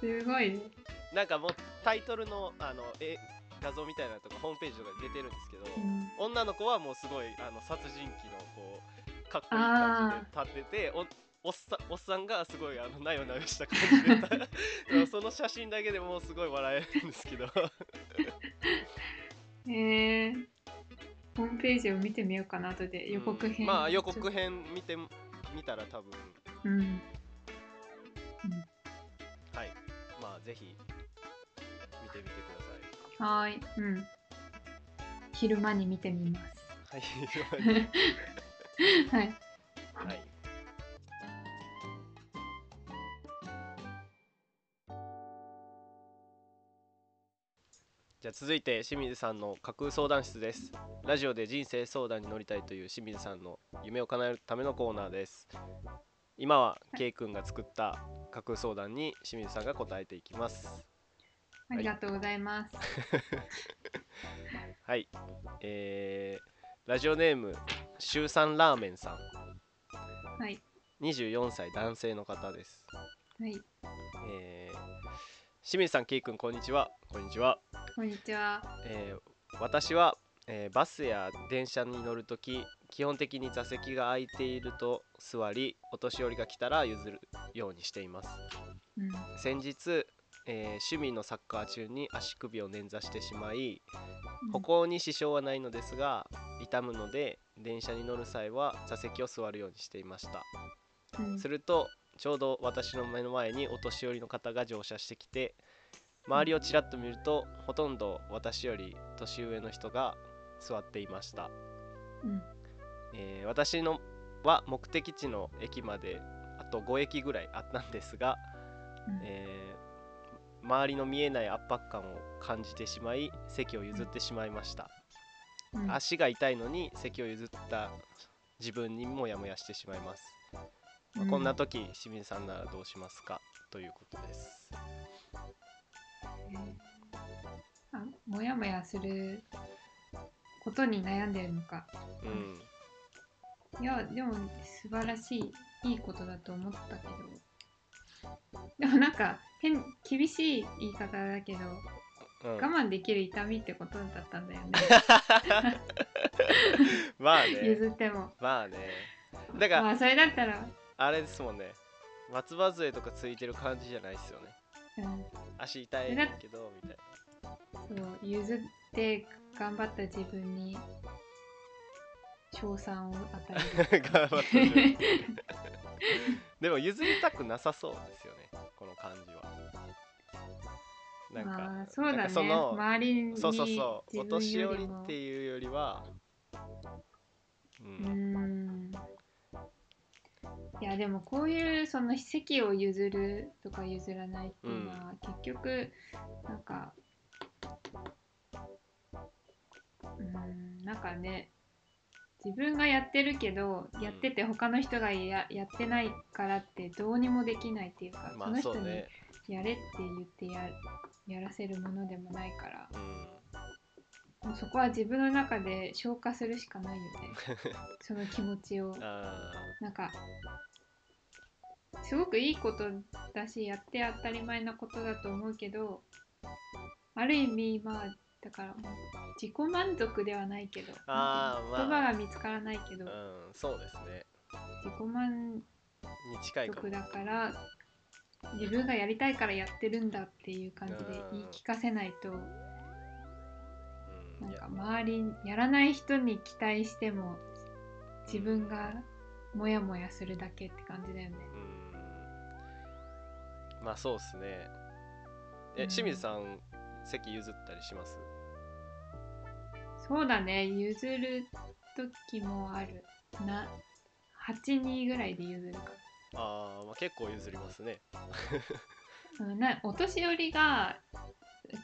すごい。ねなんかもうタイトルのあのえ画像みたいなとかホームページとかに出てるんですけど、うん、女の子はもうすごいあの殺人鬼のこうかっこいい感じで立ってておおっさおっさんがすごいあのなよなよした感じで その写真だけでもうすごい笑えるんですけど。へえー、ホームページを見てみようかな後で予告編、うん、まあ予告編見てみたら多分。うん、うん、はい。まあぜひ。見てみてくださいはい、うん。昼間に見てみます。はい、はい。はい。じゃあ続いて清水さんの架空相談室です。ラジオで人生相談に乗りたいという清水さんの夢を叶えるためのコーナーです。今は K 君が作った架空相談に清水さんが答えていきます。ありがとうございます。はい、えー、ラジオネーム週三ラーメンさん。はい。24歳男性の方です。はい。えー、清水さん、けいくん、こんにちは。こんにちは。こんにちは。えー、私は、えー、バスや電車に乗るとき、基本的に座席が空いていると座り、お年寄りが来たら譲るようにしています。うん、先日えー、趣味のサッカー中に足首を捻挫してしまい歩行に支障はないのですが痛むので電車に乗る際は座席を座るようにしていました、うん、するとちょうど私の目の前にお年寄りの方が乗車してきて周りをちらっと見るとほとんど私より年上の人が座っていました、うん、えー、私のは目的地の駅まであと5駅ぐらいあったんですが、うん、えー周りの見えない圧迫感を感じてしまい席を譲ってしまいました、うん、足が痛いのに席を譲った自分にもやもやしてしまいます、うん、こんな時清水さんならどうしますか？ということです、あモヤモヤすることに悩んでるのか。うん。いやでも素晴らしいいいことだと思ったけどでもなんか変厳しい言い方だけど、うん、我慢できる痛みってことだったんだよね。まあね。譲っても。まあね。だから、まあそれだったら、あれですもんね。松葉杖とかついてる感じじゃないっすよね。うん、足痛いけどみたいそう譲って頑張った自分に 称賛を与える。な頑張ってる でも譲りたくなさそうですよねこの感じは。なんか、まあそうだね。その周りにそうそうそうお年寄りっていうよりはうん。いやでもこういうその席を譲るとか譲らないっていうのは、結局なんかうーんなんかね自分がやってるけど、うん。やってて他の人がややってないからってどうにもできないっていうか、まその人にあそうね。やれって言ってややらせるものでもないから。うん。もうそこは自分の中で消化するしかないよね。その気持ちを。あなんかすごくいいことだしやって当たり前なことだと思うけどある意味まあだから自己満足ではないけどあーまあ。言葉が見つからないけど、ーうんそうですね。自己満足だから自分がやりたいからやってるんだっていう感じで言い聞かせないとうんなんか周りやらない人に期待しても自分がモヤモヤするだけって感じだよね。うん。まあそうっすね。えうん。清水さん席譲ったりします？そうだね。譲る時もあるな。8人ぐらいで譲るか。あー、まあ結構譲りますね。うんなお年寄りが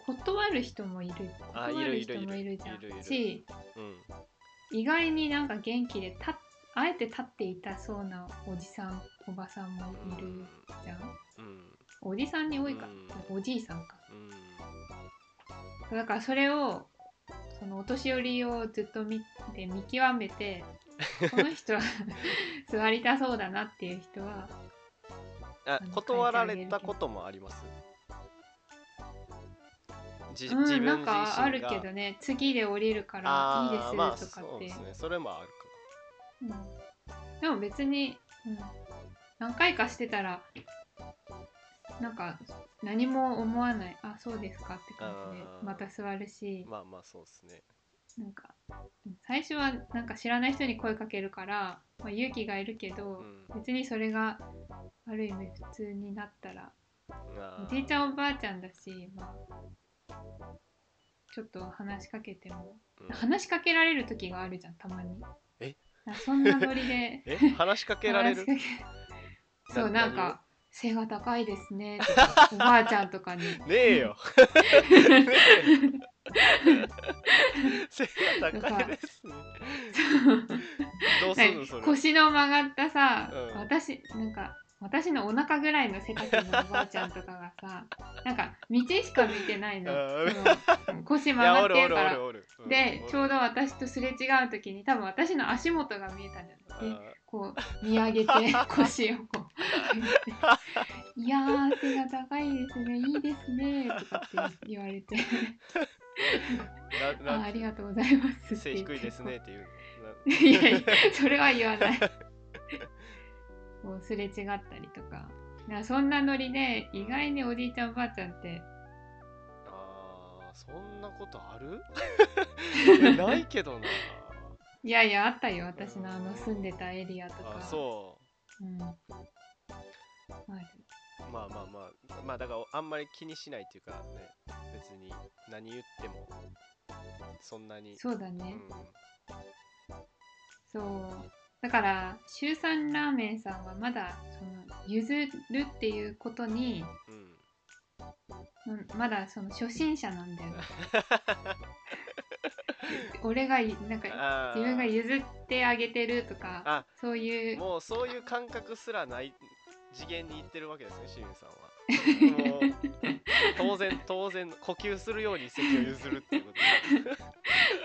断る人もいる。あ断る人いるいるいる。もいるじゃん。いるいる。しうん。意外になんか元気でたあえて立っていたそうなおじさんおばさんもいるじゃん。うん。おじさんに多いか。うん。おじいさんか。うん。だからそれをそのお年寄りをずっと見て見極めてこの人は 座りたそうだなっていう人は断られたこともあります。うん分なん自身が。かあるけどね次で降りるからいいですとかって、そうですね。それもあるかうん、でも別に、うん、何回かしてたらなんか何も思わないあそうですかって感じでまた座るし。まあまあそうですね。なんかうん最初はなんか知らない人に声かけるから、まあ、勇気がいるけど、うん。別にそれがある意味普通になったらあおじいちゃんおばあちゃんだし、まあ、ちょっと話しかけてもうん。話しかけられる時があるじゃんたまに。え？あそんなノリで。え？話しかけられる？そうななんか背が高いですね。と かおばあちゃんとかに。ねえよ。背が高いですね。どうするのそれ。腰の曲がったさ、うん。私なんか私のお腹ぐらいの背丈のおばあちゃんとかがさなんか道しか見てないの。の腰い曲がってるから。でちょうど私とすれ違う時に多分私の足元が見えたんだよあねこう見上げて 腰をこう上げて「いやー背が高いですね。いいですね」とかって言われて「ななあありがとうございます」背低いですねっていういやいやそれは言わない。こうすれ違ったりとか。だからそんなノリで意外におじいちゃんおばあちゃんってあーそんなことあるえ ないけどないやいやあったよ。私のあの住んでたエリアとか。あそう。ん。あるうまあまあまあまあだからあんまり気にしないっていうかね別に何言ってもそんなに。そうだね、うん。そう。だから週三ラーメンさんはまだその譲るっていうことにうん。うんまだその初心者なんだよ 俺がいなんか自分が譲ってあげてるとかあそういう。もうそういう感覚すらない次元に行ってるわけですね清水さんは。もう当然 当然呼吸するように席を譲るっていうこ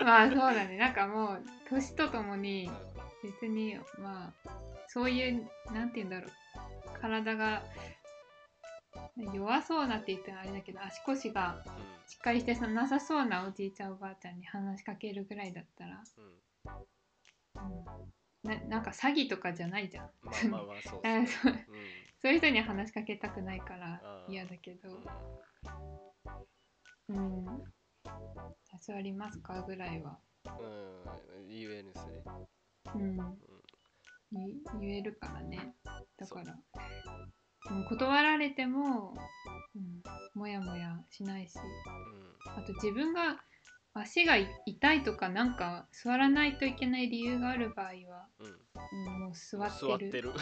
まあそうだね。なんかもう年とともにと、別にまあそういうなんて言うんだろう。体が弱そうなって言ったらあれだけど足腰がうん。しっかりしてそなさそうなおじいちゃんおばあちゃんに話しかけるぐらいだったら、うん。うん、ななんか詐欺とかじゃないじゃん。まあまあまあそう そう。ねそういう人には話しかけたくないから嫌だけど。うん。うん。座りますかぐらいは。うん。言えるうん。言言えるからね。だから。う。ん断られても、うん、もやもやしないしあと自分が足がい痛いとかなんか座らないといけない理由がある場合は、うん。うんうん、もう座ってる。ってる。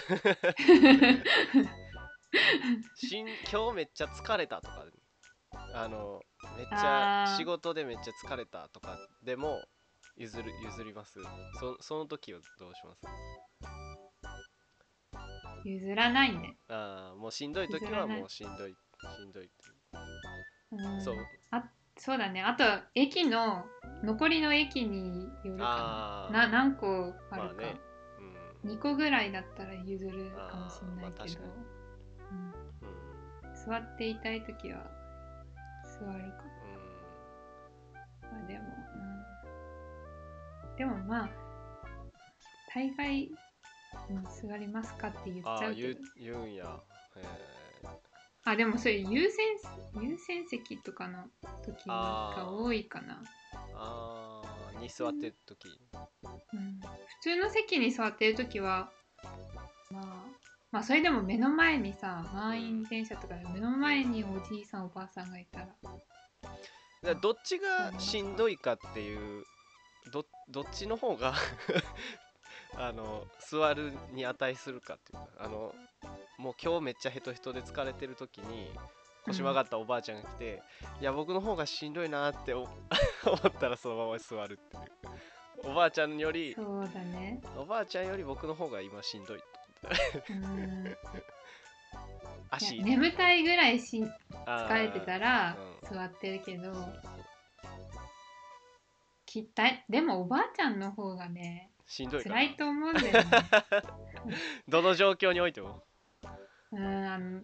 しん今日めっちゃ疲れたとかあのめっちゃ仕事でめっちゃ疲れたとかでも譲る譲ります。そその時はどうします？譲らないね、ああもうしんどい時はもうしんどいしんどいう。ん、そう。あそうだね。あと駅の残りの駅によるかな。な何個あるか、まあね。うん。2個ぐらいだったら譲るかもしれないけど、まあうん、うん。座っていたい時は座るか。まあでも、うん、でもまあ大概、うん、座りますかって言っちゃうけど。言うんや。へあでもそれ優先優先席とかの時が多いかな、ああに座ってる時。うん、普通の席に座ってる時はまあまあそれでも目の前にさ満員電車とかで目の前におじいさんおばあさんがいたら。だからどっちがしんどいかっていうどどっちの方があの座るに値するかっていうかあのもう今日めっちゃヘトヘトで疲れてる時に腰曲がったおばあちゃんが来て、いや僕の方がしんどいなってお 思ったらそのまま座るっていう。おばあちゃんよりそうだね。おばあちゃんより僕の方が今しんどい。足や眠たいぐらいし疲れてたらう座ってるけど、きったでもおばあちゃんの方がねしんどい辛いと思うんだよね。どの状況においても。うんあの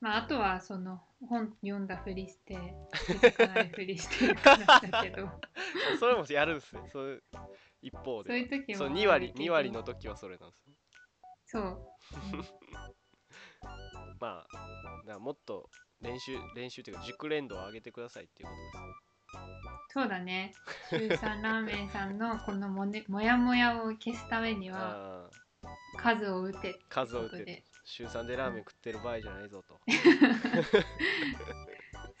まああとはその本読んだふりして気づかないふりしてるからだけど。それもやるんですねそういう一方で。そういう時もそうある2割けど2割の時はそれなんですねそう。まあもっと練習練習というか熟練度を上げてくださいっていうことですねそうだね。週三ラーメンさんのこのも,、ね、もやもやを消すためにはあ数を打て。数を打って週3でラーメン食ってる場合じゃないぞと、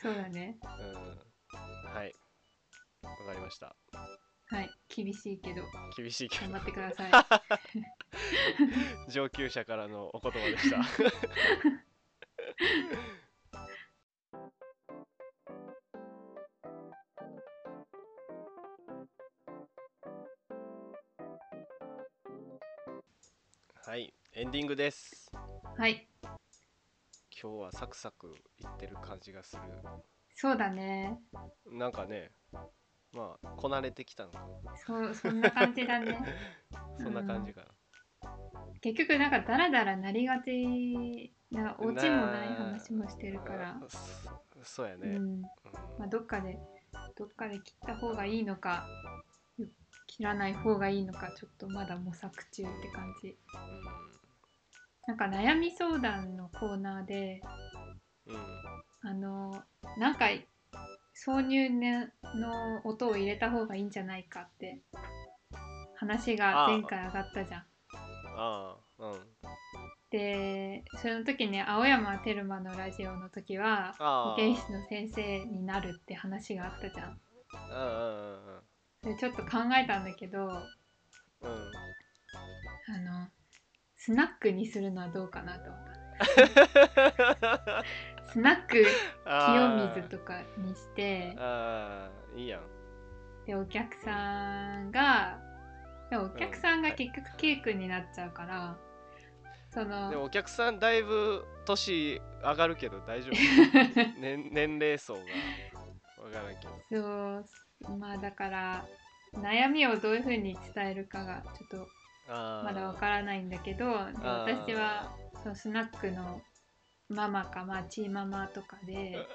そうだね。うん、はい。わかりました。はい。厳しいけど厳しいけど。頑張ってください。上級者からのお言葉でしたはいエンディングです。はい。今日はサクサクいってる感じがする。そうだね。なんかねまあこなれてきたのか。そうそんな感じだね。な そんな感じか結局なんかダラダラなりがちなオチもない話もしてるな、から。あそそうやね、うん。うん。まあ、どっかでどっかで切った方がいいのか。よ切らない方がいいのかちょっとまだ模索中って感じ。なんか悩み相談のコーナーでうん。うん。あのなんか挿入ねの音を入れた方がいいんじゃないかって話が前回上がったじゃん。ああうん。でその時ね青山テルマのラジオの時はあ保健室の先生になるって話があったじゃん。うんうんうんでちょっと考えたんだけどあうん。うんのスナックにするのはどうかなと思った。スナック清水とかにしてああいいやん。でお客さんがでもお客さんが結局 K 君になっちゃうからそのでもお客さんだいぶ年上がるけど大丈夫、年 年齢層が。分からんけど。そうまあだから悩みをどういうふうに伝えるかがちょっとまだわからないんだけどで私はそのスナックのママかまあチーママとかで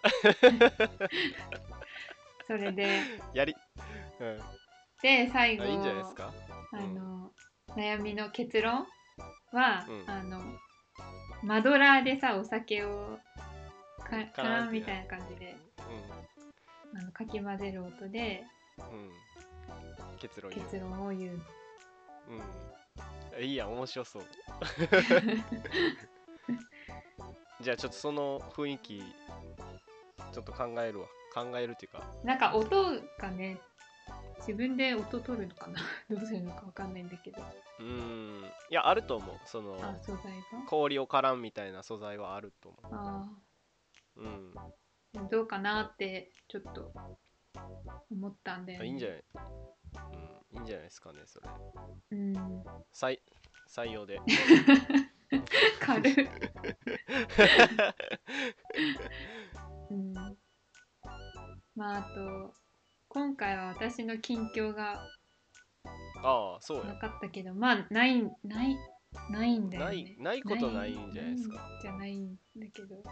それでやり、うん、で最後あいいんじゃないですか？あの悩みの結論は、うん。あのマドラーでさお酒をかカカランってランみたいな感じであのかき混ぜる音でうん、うん、結論言う。結論を言う。うん、いいやん面白そう。じゃあちょっとその雰囲気ちょっと考えるわ。考えるっていうか。なんか音がね自分で音取るのかな？どうするのかわかんないんだけど。うーん。いやあると思う。そのあ素材が？氷をからんみたいな素材はあると思あううん。あでもどうかなってちょっと思ったんだよね。いいんじゃない？うんいいんじゃないですかねそれ。うん。採採用で。軽い。うん。まああと今回は私の近況がああそうやなかったけどまあないないないんだよね。ないないことないんじゃないですか。じゃないんだけど。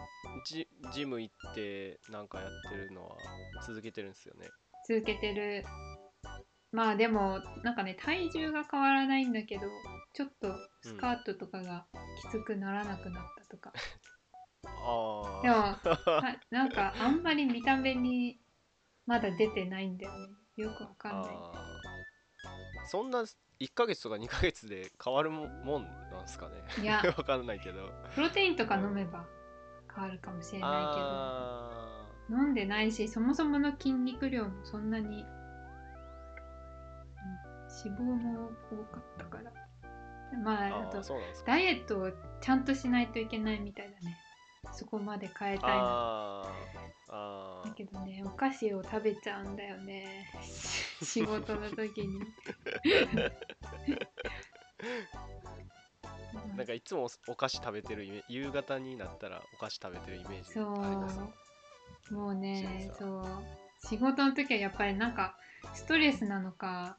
ジジム行ってなんかやってるのは続けてるんですよね。続けてる。まあでもなんかね体重が変わらないんだけどちょっとスカートとかがきつくならなくなったとか、あでも なんかあんまり見た目にまだ出てないんだよね。よくわかんない。そんな1ヶ月とか2ヶ月で変わるももんなんですかね。いや。わかんないけど。プロテインとか飲めば変わるかもしれないあけど。飲んでないしそもそもの筋肉量もそんなに、うん脂肪も多かったから。まーあーああとダイエットをちゃんとしないといけないみたいだねそこまで変えたいな。あー。あだけどねお菓子を食べちゃうんだよね。仕事の時に。ー なんかいつもおお菓子食べてるイメ夕方になったらお菓子食べてるイメージそう。もうねそう。仕事の時はやっぱりなんかストレスなのか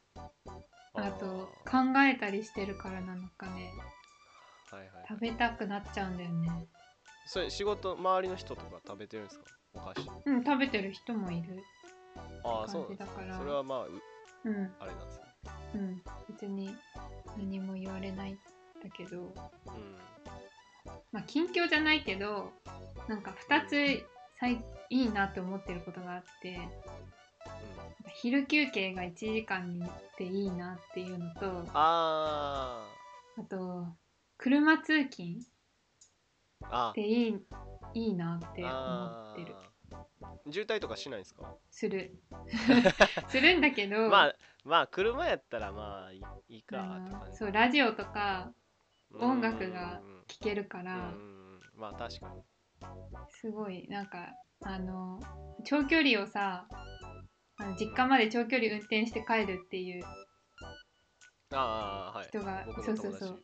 あと考えたりしてるからなのかね。はいはい。食べたくなっちゃうんだよねそれ仕事周りの人とか食べてるんですか？お菓子。うん食べてる人もいるああそうだから。それはまあううん。あれなんですね。うん。別に何も言われないんだけど。うん。まあ近況じゃないけどなんか2つ最いいなって思ってることがあって。昼休憩が1時間にっていいなっていうのとああと車通勤っていいいいなって思あってる。ー。渋滞とかしないんですか？する。するんだけど、まあまあ車やったらまあいいかあって感じのそうラジオとかうん。音楽が聴けるかうんらうん。まあ確かに。すごいなんかあの長距離をさあの実家まで長距離運転して帰るっていうああはい。そうそうそう。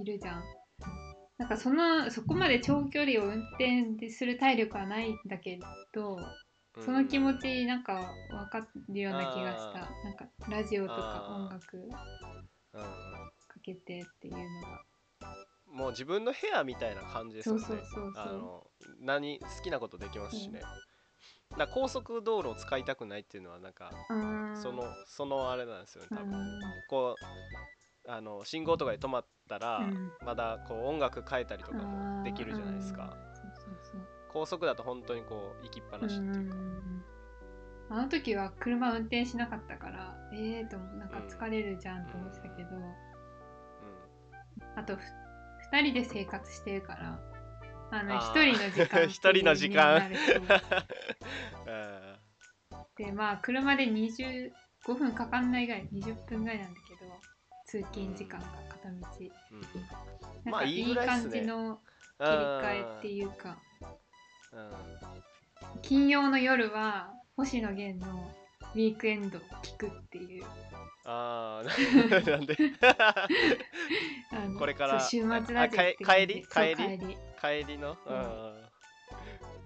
いるじゃん。なんかそのそこまで長距離を運転する体力はないんだけどうん。その気持ちなんか分かるような気がした。あなんかラジオとか音楽かけてっていうのが。もう自分の部屋みたいな感じですよね。何好きなことできますしね、だ高速道路を使いたくないっていうのはなんかそのそのあれなんですよねう多分。ん。こうあの信号とかで止まったら、うん。まだこう音楽変えたりとかもできるじゃないですか。高速だと本当にこう行きっぱなしっていうか、ん。あの時は車運転しなかったからええー、となんか疲れるじゃんと思ってたけど、あとふ2人で生活してるからあのあ1ー人の時間 一人の時間。でまあ車で25分かかんないぐらい20分ぐらいなんだけど通勤時間が片道。うん。なんかいい感ね。じの切り替えっていうかうん金曜の夜は星野源のウィークエンドを聞くっていう。ああ なんで？これから週末ラジオあって感じ帰り？帰り？帰り。の、うん。あ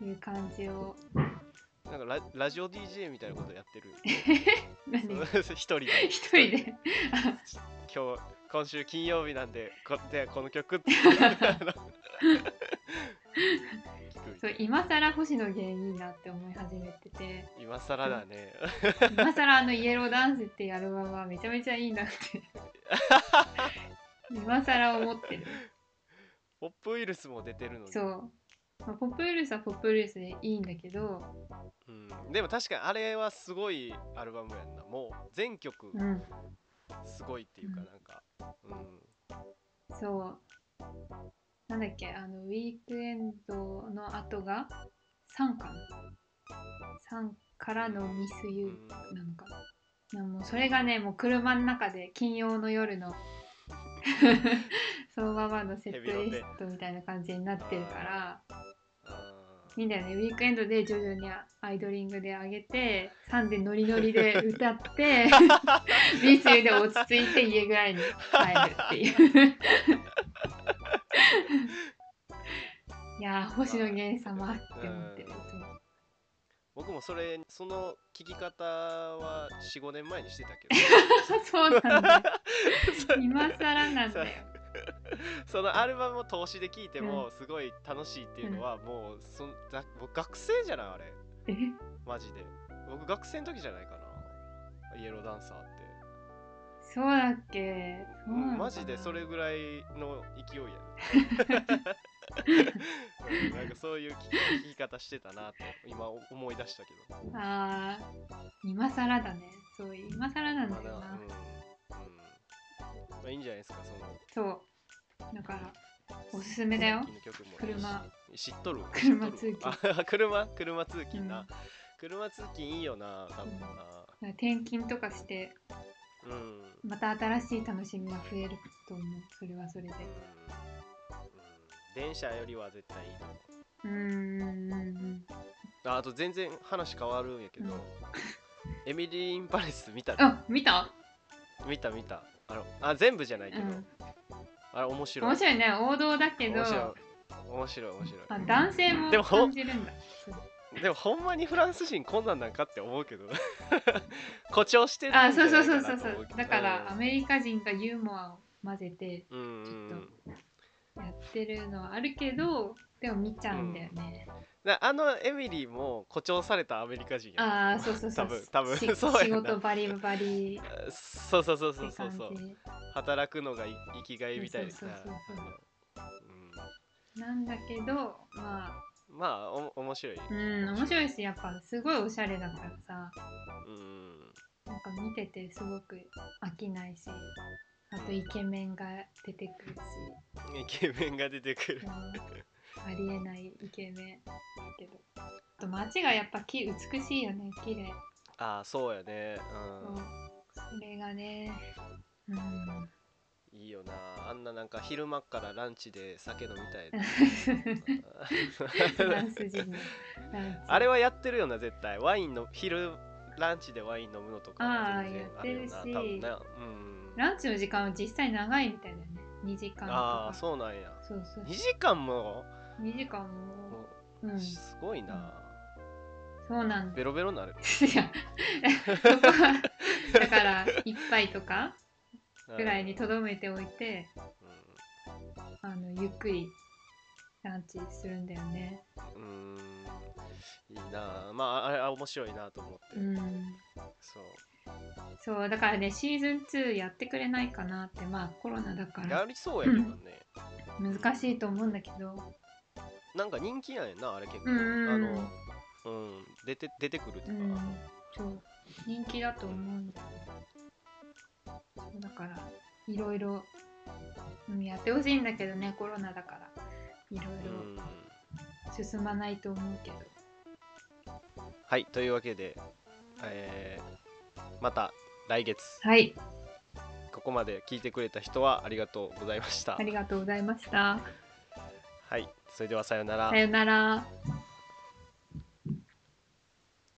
いう感じをーなんかララジオ DJ みたいなことやってる。何？一人で。一人で。今日今週金曜日なんでこでこの曲って。そう今更星野源いいなって思い始めてて。今更だね。今更あの「イエローダンス」っていうアルバムはめちゃめちゃいいなって。今更思ってる。ポップウイルスも出てるのに。そう、まあ、ポップウイルスはポップウイルスでいいんだけど。うん、でも確かにあれはすごいアルバムやんな。もう全曲うん。すごいっていうかうん。なんか、うん、そう。なんだっけあのウィークエンドの後が3かな3からのミスユーなのか。なもうそれがねもう車の中で金曜の夜のそのままのセットリストみたいな感じになってるから。あいいんだよね。ウィークエンドで徐々にアイドリングで上げて3でノリノリで歌ってミスユーで落ち着いて家ぐらいに帰るっていう。いやー星野源様って思ってる。いつも僕もそれその聞き方は45年前にしてたけど。そうなんだ。今更なんだよ。そのアルバムを通しで聴いてもすごい楽しいっていうのはもうそんだ僕学生じゃないあれ。え？マジで。僕学生の時じゃないかな。イエローダンサーって。そうだっけ？マジでそれぐらいの勢いやね。う ん なんかそういう聞き方してたなと今思い出したけど。あー今更だね。そう今更なんだよな、まだうん、うん。まあ、いいんじゃないですかその。そう。だからおすすめだよ。車。知っとる車通あ車？車通勤な、うん。車通勤いいよな多分な。転勤とかしてうん、うん。また新しい楽しみが増えると思う。それはそれで。うん電車よりは絶対いいと思う。うーん。ああと全然話変わるんやけど、うん。エミリー・イン・パレス見たあ見た？見た見た。あのあ全部じゃないけど、うん。あれ面白い。面白いね。王道だけど。面白い。面白い面白い。あ男性もでも感じるんだ。でもほんまにフランス人こんなんなんかって思うけど。誇張してるあそうそうなそうそうそう。だからアメリカ人がユーモアを混ぜてうんうんうんやってるのはあるけどでも見ちゃうんだよね、だあのエミリーも誇張されたアメリカ人やああそうそうそう。多分多分 仕事バリバリ。そうそうそうそうそうそう。働くのがい生きがいみたいな。さそうそうそうそう。うん。なんだけどまあ。まあお面白い。うん面白いしやっぱすごいおしゃれだからさ。うん。なんか見ててすごく飽きないしあとイケメンが出てくるし、イケメンが出てくるうん。ありえないイケメンだけど。あと街がやっぱき美しいよね綺麗。ああそうやね。そう。それがね。うん。うんいいよな。あんななんか昼間っからランチで酒飲みたい。フ ランス人のランチ。あれはやってるよな絶対。ワインの昼ランチでワイン飲むのとか全然やってるし。あよな多分な。うんランチの時間は実際長いみたいだよね。2時間とか。ああそうなんや。そうそう。2時間も？2時間も？うん。すごいな、そうなんだ。ベロベロになる。いや だから一杯とかぐらいにとどめておいてうあのゆっくりランチするんだよね。んうん。いいな。まああれあ面白いなと思って、うん。そうそうだからねシーズン2やってくれないかなってまあコロナだから。やりそうやけどね、難しいと思うんだけど。なんか人気なんやなあれ結構、うんうんあのうん出て出てくるってういうか、んそう。人気だと思うんだそうだからいろいろうんやってほしいんだけどねコロナだから。いろいうん。ろ進まないと思うけど。はいというわけで、えーまた来月。はい。ここまで聞いてくれた人はありがとうございました。ありがとうございました。はい。それではさようなら。さよなら